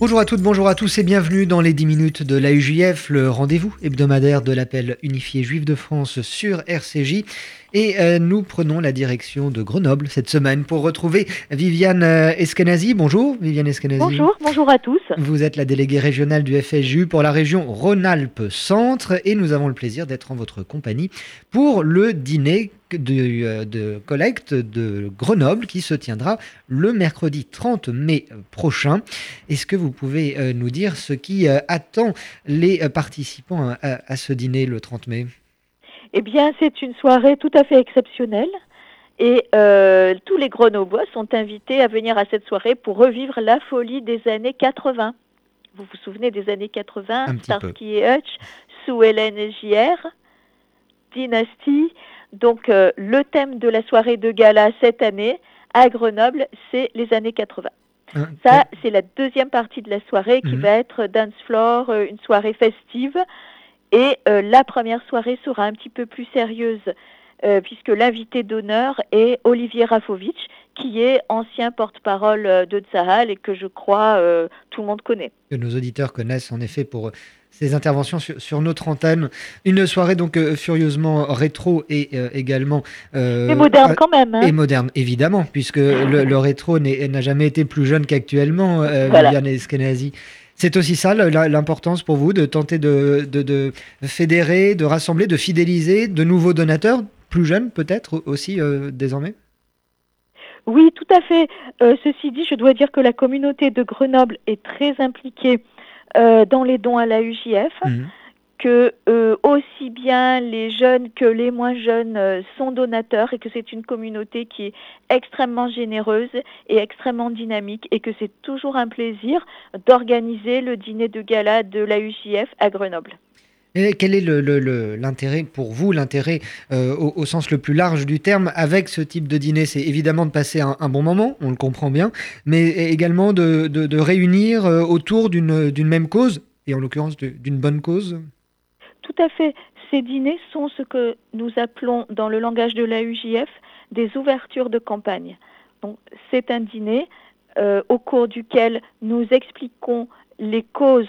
Bonjour à toutes, bonjour à tous et bienvenue dans les 10 minutes de l'AUJF, le rendez-vous hebdomadaire de l'appel unifié juif de France sur RCJ. Et euh, nous prenons la direction de Grenoble cette semaine pour retrouver Viviane euh, Eskenazi. Bonjour Viviane Eskenazi. Bonjour, bonjour à tous. Vous êtes la déléguée régionale du FSJU pour la région Rhône-Alpes Centre et nous avons le plaisir d'être en votre compagnie pour le dîner de, euh, de, collecte de Grenoble qui se tiendra le mercredi 30 mai prochain. Est-ce que vous pouvez nous dire ce qui attend les participants à, à ce dîner le 30 mai? Eh bien, c'est une soirée tout à fait exceptionnelle. Et euh, tous les Grenoblois sont invités à venir à cette soirée pour revivre la folie des années 80. Vous vous souvenez des années 80 Starsky et Hutch, sous Hélène JR, Dynasty. Donc, euh, le thème de la soirée de gala cette année à Grenoble, c'est les années 80. Hein, Ça, c'est la deuxième partie de la soirée qui mhm. va être dance floor, euh, une soirée festive et euh, la première soirée sera un petit peu plus sérieuse, puisque l'invité d'honneur est Olivier Rafovitch, qui est ancien porte-parole de Tsahal et que je crois tout le monde connaît. Que nos auditeurs connaissent en effet pour ses interventions sur, notre antenne. Une soirée donc furieusement rétro et également... et moderne quand même. Hein. Et moderne, évidemment, puisque le, rétro n'a jamais été plus jeune qu'actuellement, voilà. Viviane Eskenazi. C'est aussi ça l'importance pour vous de tenter de, fédérer, de rassembler, de fidéliser de nouveaux donateurs, plus jeunes peut-être aussi euh, désormais? Oui, tout à fait. Euh, ceci dit, je dois dire que la communauté de Grenoble est très impliquée euh, dans les dons à la UJF. Mmh que euh, aussi bien les jeunes que les moins jeunes euh, sont donateurs et que c'est une communauté qui est extrêmement généreuse et extrêmement dynamique et que c'est toujours un plaisir d'organiser le dîner de gala de la UJF à Grenoble. Quel est l'intérêt pour vous, l'intérêt euh, au, sens le plus large du terme avec ce type de dîner? C'est évidemment de passer un, bon moment, on le comprend bien, mais également de, réunir autour d'une même cause, et en l'occurrence d'une bonne cause? Tout à fait. Ces dîners sont ce que nous appelons dans le langage de la UJF des ouvertures de campagne. C'est un dîner euh, au cours duquel nous expliquons les causes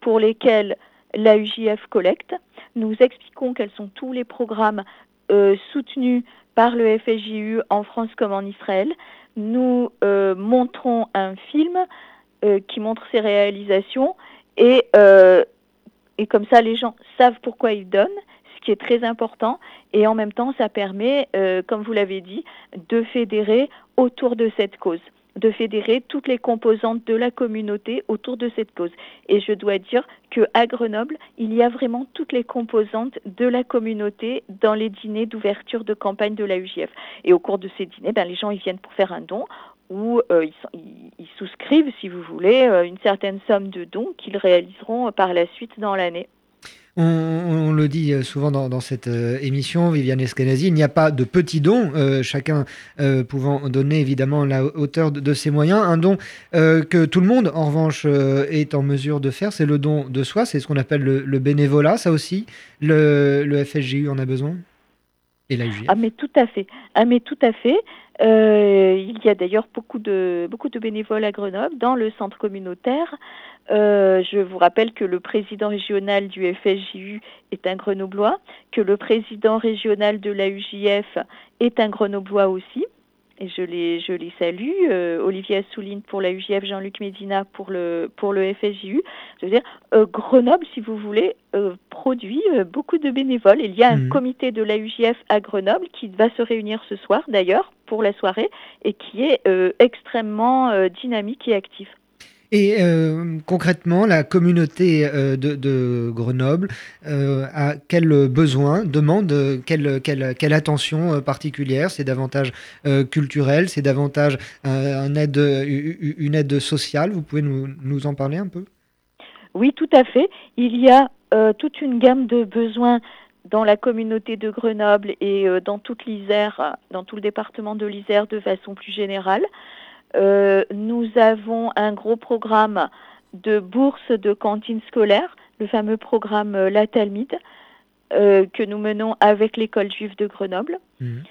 pour lesquelles la UJF collecte. Nous expliquons quels sont tous les programmes euh, soutenus par le FSJU en France comme en Israël. Nous euh, montrons un film qui montre ces réalisations et et comme ça, les gens savent pourquoi ils donnent, ce qui est très important. Et en même temps, ça permet, euh, comme vous l'avez dit, de fédérer autour de cette cause de fédérer toutes les composantes de la communauté autour de cette cause. Et je dois dire qu'à Grenoble, il y a vraiment toutes les composantes de la communauté dans les dîners d'ouverture de campagne de la UJF. Et au cours de ces dîners, ben, les gens viennent pour faire un don où euh, ils, souscrivent, si vous voulez, euh, une certaine somme de dons qu'ils réaliseront euh, par la suite dans l'année. On, le dit souvent dans, cette émission, Viviane Eskenazi, il n'y a pas de petits dons, chacun pouvant donner évidemment la hauteur de, ses moyens. Un don que tout le monde, en revanche, est en mesure de faire, c'est le don de soi, c'est ce qu'on appelle le, bénévolat, ça aussi, le, le FSJU en a besoin? Et la Ah mais tout à fait, ah mais tout à fait. Euh, il y a d'ailleurs beaucoup de, beaucoup de bénévoles à Grenoble dans le centre communautaire. Euh, je vous rappelle que le président régional du FSJU est un grenoblois, que le président régional de la UJF est un grenoblois aussi et je les, je les salue. Euh, Olivier Assouline pour la UJF, Jean-Luc Médina pour le, pour le FSJU. Je veux dire, euh, Grenoble, si vous voulez, produit beaucoup de bénévoles. Il y a un mmh. comité de la UJF à Grenoble qui va se réunir ce soir, d'ailleurs, pour la soirée, et qui est extrêmement dynamique et actif. Et euh, concrètement, la communauté euh, de, Grenoble euh, a quel besoin, demande quelle, quelle, quelle attention particulière? C'est davantage culturel, c'est davantage une aide sociale? Vous pouvez nous, nous, en parler un peu? Oui, tout à fait. Il y a toute une gamme de besoins dans la communauté de Grenoble et dans toute l'Isère, dans tout le département de l'Isère de façon plus générale. Euh, nous avons un gros programme de bourse de cantine scolaire, le fameux programme euh, La Talmide, que nous menons avec l'école juive de Grenoble. Mmh.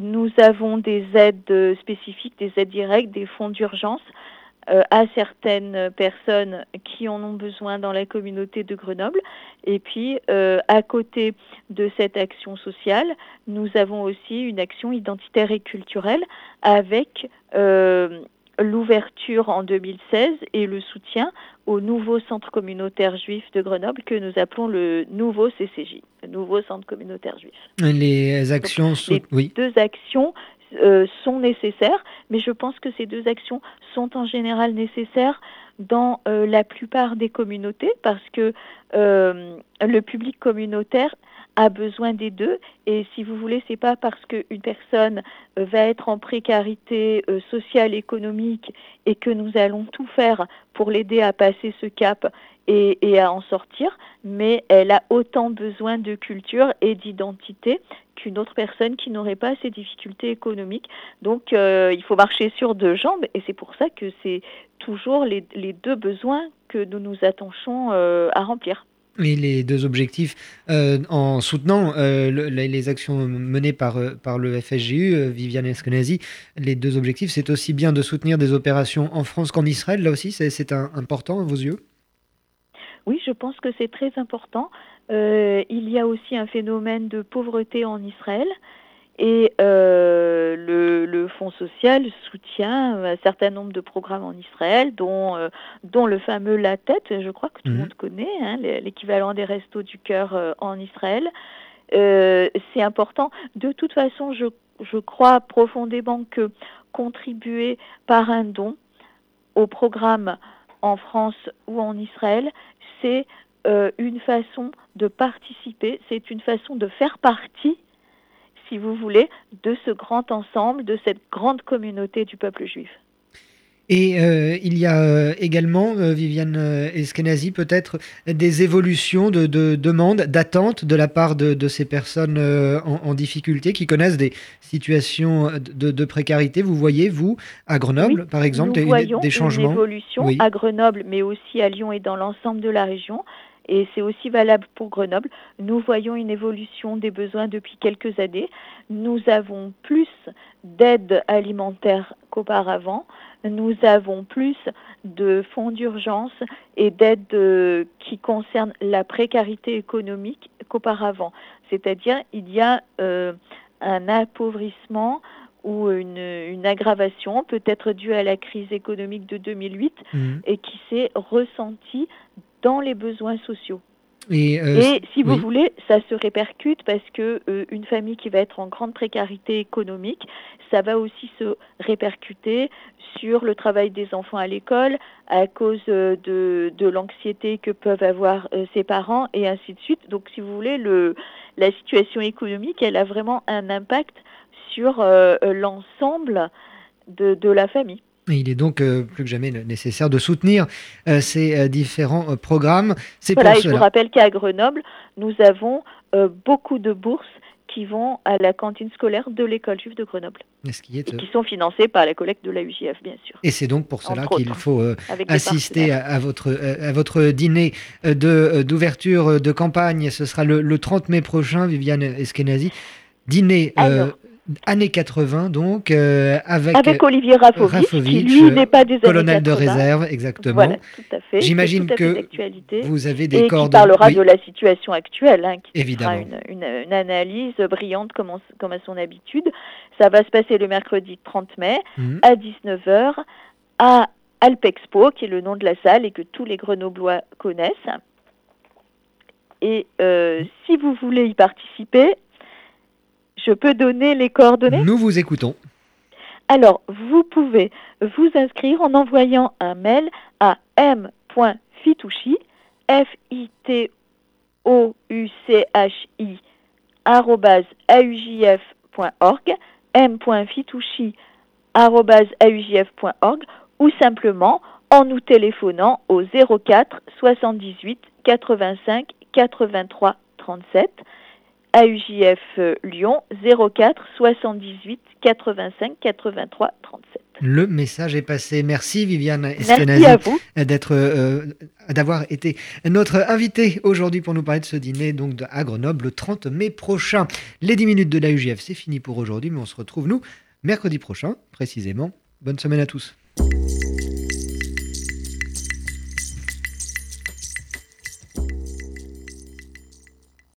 nous avons des aides spécifiques, des aides directes, des fonds d'urgence euh, à certaines personnes qui en ont besoin dans la communauté de Grenoble. Et puis, euh, à côté de cette action sociale, nous avons aussi une action identitaire et culturelle avec euh, l'ouverture en 2016 et le soutien au nouveau centre communautaire juif de Grenoble que nous appelons le nouveau CCJ, le nouveau centre communautaire juif. Les actions, les oui. deux actions euh, sont nécessaires, mais je pense que ces deux actions sont en général nécessaires dans euh, la plupart des communautés parce que euh, le public communautaire a besoin des deux et si vous voulez c'est pas parce qu'une personne va être en précarité sociale économique et que nous allons tout faire pour l'aider à passer ce cap et, et, à en sortir mais elle a autant besoin de culture et d'identité qu'une autre personne qui n'aurait pas ces difficultés économiques. Donc euh, il faut marcher sur deux jambes et c'est pour ça que c'est toujours les, deux besoins que nous nous attachons euh, à remplir. Et les deux objectifs, euh, en soutenant les actions menées par, par le FSGU, Viviane Eskenazi, les deux objectifs, c'est aussi bien de soutenir des opérations en France qu'en Israël. Là aussi, c'est important à vos yeux? Oui, je pense que c'est très important. Euh, il y a aussi un phénomène de pauvreté en Israël et euh, le, Fonds social soutient un certain nombre de programmes en Israël, dont, euh, dont le fameux La Tête, je crois que tout le mhm. monde connaît, hein, l'équivalent des restos du cœur en Israël. C'est important. De toute façon, je, je crois profondément que contribuer par un don au programme en France ou en Israël, c'est euh, une façon de participer, c'est une façon de faire partie, si vous voulez, de ce grand ensemble, de cette grande communauté du peuple juif. Et euh, il y a euh, également, Viviane Eskenazi, peut-être des évolutions de, demandes, d'attentes de la part de, ces personnes en, difficulté qui connaissent des situations de, précarité. Vous voyez, vous, à Grenoble, par exemple, nous des, des changements une évolution à Grenoble, mais aussi à Lyon et dans l'ensemble de la région et c'est aussi valable pour Grenoble. Nous voyons une évolution des besoins depuis quelques années. Nous avons plus d'aide alimentaire qu'auparavant. Nous avons plus de fonds d'urgence et d'aide euh, qui concernent la précarité économique qu'auparavant. C'est-à-dire, il y a euh, un appauvrissement ou une, aggravation, peut-être due à la crise économique de 2008, mmh. et qui s'est ressentie dans les besoins sociaux. Et, euh, si vous voulez, ça se répercute parce que euh, une famille qui va être en grande précarité économique, ça va aussi se répercuter sur le travail des enfants à l'école à cause euh, de, de l'anxiété que peuvent avoir ses parents et ainsi de suite. Donc, si vous voulez, le, la situation économique, elle a vraiment un impact sur l'ensemble de, de la famille il est donc euh, plus que jamais nécessaire de soutenir euh, ces euh, différents programmes. C'est voilà, pour je vous rappelle qu'à Grenoble, nous avons beaucoup de bourses qui vont à la cantine scolaire de l'école juive de Grenoble. Qui et qui sont financées par la collecte de la UJF, bien sûr. Et c'est donc pour cela qu'il faut assister à, votre, à votre dîner d'ouverture de, campagne. Ce sera le, 30 mai prochain, Viviane Eskenazi. Dîner années 80, donc, euh, avec, avec Olivier Rafovic, qui lui n'est pas des colonel de réserve, exactement. Voilà, tout à fait. J'imagine que vous avez des et cordes. Qui parlera de la situation actuelle, hein, qui Évidemment. fera une, une, analyse brillante comme, comme, à son habitude. Ça va se passer le mercredi 30 mai mhm. à 19h à Alpexpo, qui est le nom de la salle et que tous les Grenoblois connaissent. Et euh, si vous voulez y participer, je peux donner les coordonnées Nous vous écoutons. Alors, vous pouvez vous inscrire en envoyant un mail à m.fitouchi, f i t o u c h i aujf.org, m.fitouchi aujf.org ou simplement en nous téléphonant au 04 78 85 83 37 AUJF euh, Lyon 04 78 85 83 37. Le message est passé. Merci Viviane Eskenazi d'être, euh, d'avoir été notre invitée aujourd'hui pour nous parler de ce dîner donc à Grenoble le 30 mai prochain. Les 10 minutes de la UJF, c'est fini pour aujourd'hui, mais on se retrouve nous mercredi prochain précisément. Bonne semaine à tous.